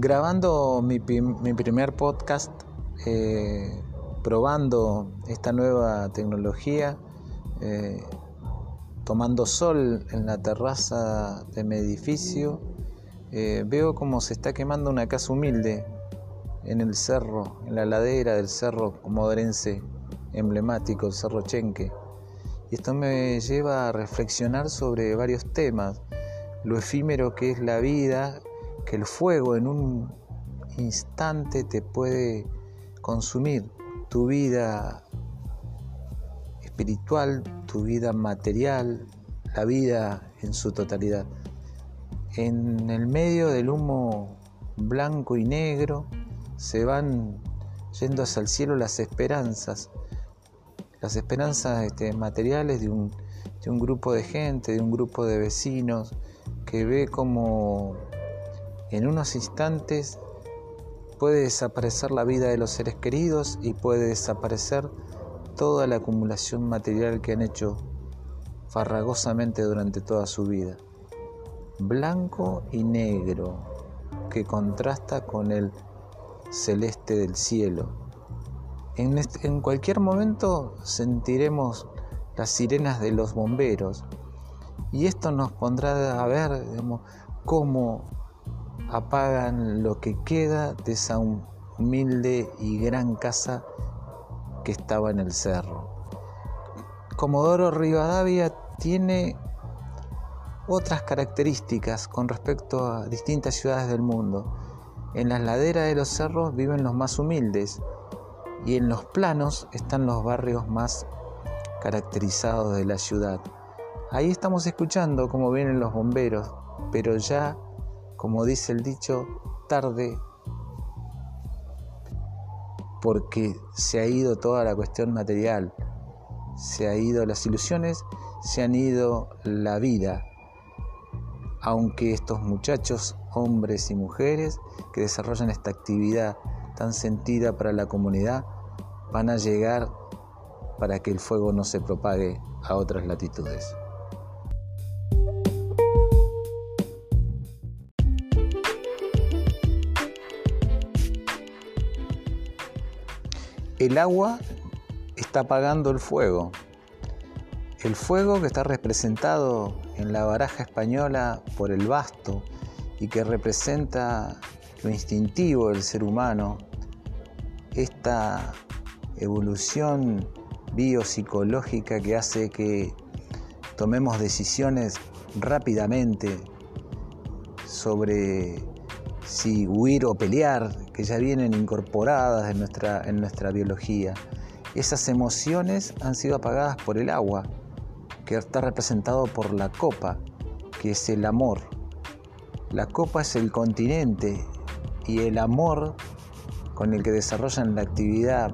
grabando mi, primer podcast, eh, probando esta nueva tecnología, eh, tomando sol en la terraza de mi edificio, eh, veo cómo se está quemando una casa humilde en el cerro, en la ladera del cerro modorense emblemático, el Cerro Chenque. Y esto me lleva a reflexionar sobre varios temas, lo efímero que es la vida, que el fuego en un instante te puede consumir tu vida espiritual, tu vida material, la vida en su totalidad. En el medio del humo blanco y negro se van yendo hacia el cielo las esperanzas, las esperanzas este, materiales de un, de un grupo de gente, de un grupo de vecinos que ve como en unos instantes puede desaparecer la vida de los seres queridos y puede desaparecer toda la acumulación material que han hecho farragosamente durante toda su vida. Blanco y negro que contrasta con el celeste del cielo. En, cualquier momento sentiremos las sirenas de los bomberos y esto nos pondrá a ver cómo apagan lo que queda de esa humilde y gran casa que estaba en el cerro. Comodoro Rivadavia tiene otras características con respecto a distintas ciudades del mundo. En las laderas de los cerros viven los más humildes y en los planos están los barrios más caracterizados de la ciudad. Ahí estamos escuchando cómo vienen los bomberos, pero ya como dice el dicho, tarde porque se ha ido toda la cuestión material, se ha ido las ilusiones, se han ido la vida. Aunque estos muchachos, hombres y mujeres que desarrollan esta actividad tan sentida para la comunidad, van a llegar para que el fuego no se propague a otras latitudes. El agua está apagando el fuego. El fuego que está representado en la baraja española por el basto y que representa lo instintivo del ser humano, esta evolución biopsicológica que hace que tomemos decisiones rápidamente sobre si huir o pelear, que ya vienen incorporadas en nuestra, en nuestra biología. Esas emociones han sido apagadas por el agua, que está representado por la copa, que es el amor. La copa es el continente y el amor con el que desarrollan la actividad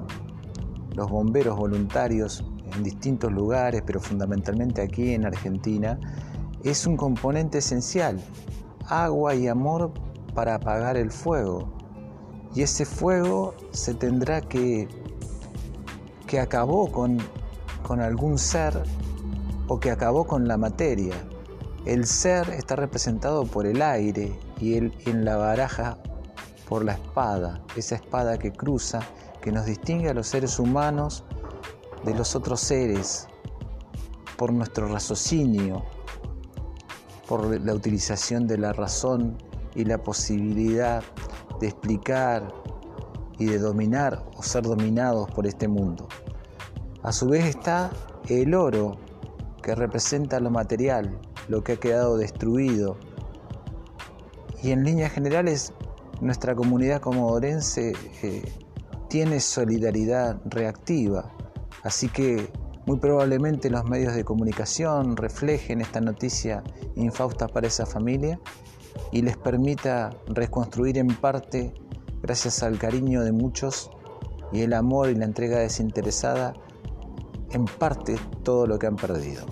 los bomberos voluntarios en distintos lugares, pero fundamentalmente aquí en Argentina, es un componente esencial. Agua y amor para apagar el fuego. Y ese fuego se tendrá que, que acabó con, con algún ser o que acabó con la materia. El ser está representado por el aire y el, en la baraja por la espada, esa espada que cruza, que nos distingue a los seres humanos de los otros seres, por nuestro raciocinio, por la utilización de la razón y la posibilidad de explicar y de dominar o ser dominados por este mundo. A su vez está el oro, que representa lo material, lo que ha quedado destruido. Y en líneas generales, nuestra comunidad comodorense eh, tiene solidaridad reactiva, así que muy probablemente los medios de comunicación reflejen esta noticia infausta para esa familia y les permita reconstruir en parte, gracias al cariño de muchos y el amor y la entrega desinteresada, en parte todo lo que han perdido.